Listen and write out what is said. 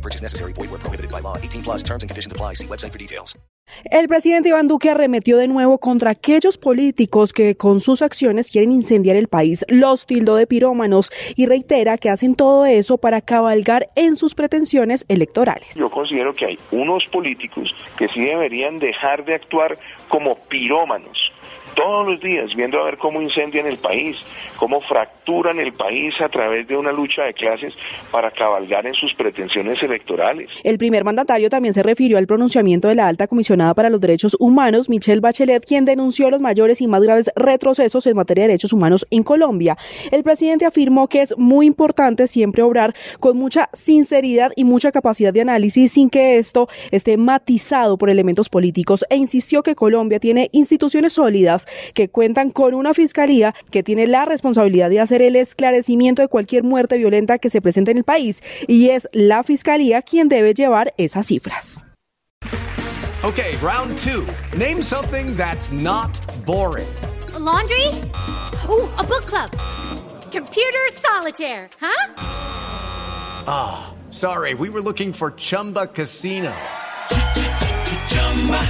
No purchase necessary. Void where prohibited by law. 18 plus terms and conditions apply. See website for details. El presidente Iván Duque arremetió de nuevo contra aquellos políticos que con sus acciones quieren incendiar el país. Los tildó de pirómanos y reitera que hacen todo eso para cabalgar en sus pretensiones electorales. Yo considero que hay unos políticos que sí deberían dejar de actuar como pirómanos todos los días viendo a ver cómo incendian el país, cómo fracturan el país a través de una lucha de clases para cabalgar en sus pretensiones electorales. El primer mandatario también se refirió al pronunciamiento de la alta comisionada para los derechos humanos, Michelle Bachelet, quien denunció los mayores y más graves retrocesos en materia de derechos humanos en Colombia. El presidente afirmó que es muy importante siempre obrar con mucha sinceridad y mucha capacidad de análisis sin que esto esté matizado por elementos políticos e insistió que Colombia tiene instituciones sólidas que cuentan con una fiscalía que tiene la responsabilidad de hacer el esclarecimiento de cualquier muerte violenta que se presente en el país y es la fiscalía quien debe llevar esas cifras. Okay, round two. Name something that's not boring. A laundry? Ooh, a book club. Computer solitaire, huh? Ah, oh, sorry, we were looking for Chumba Casino.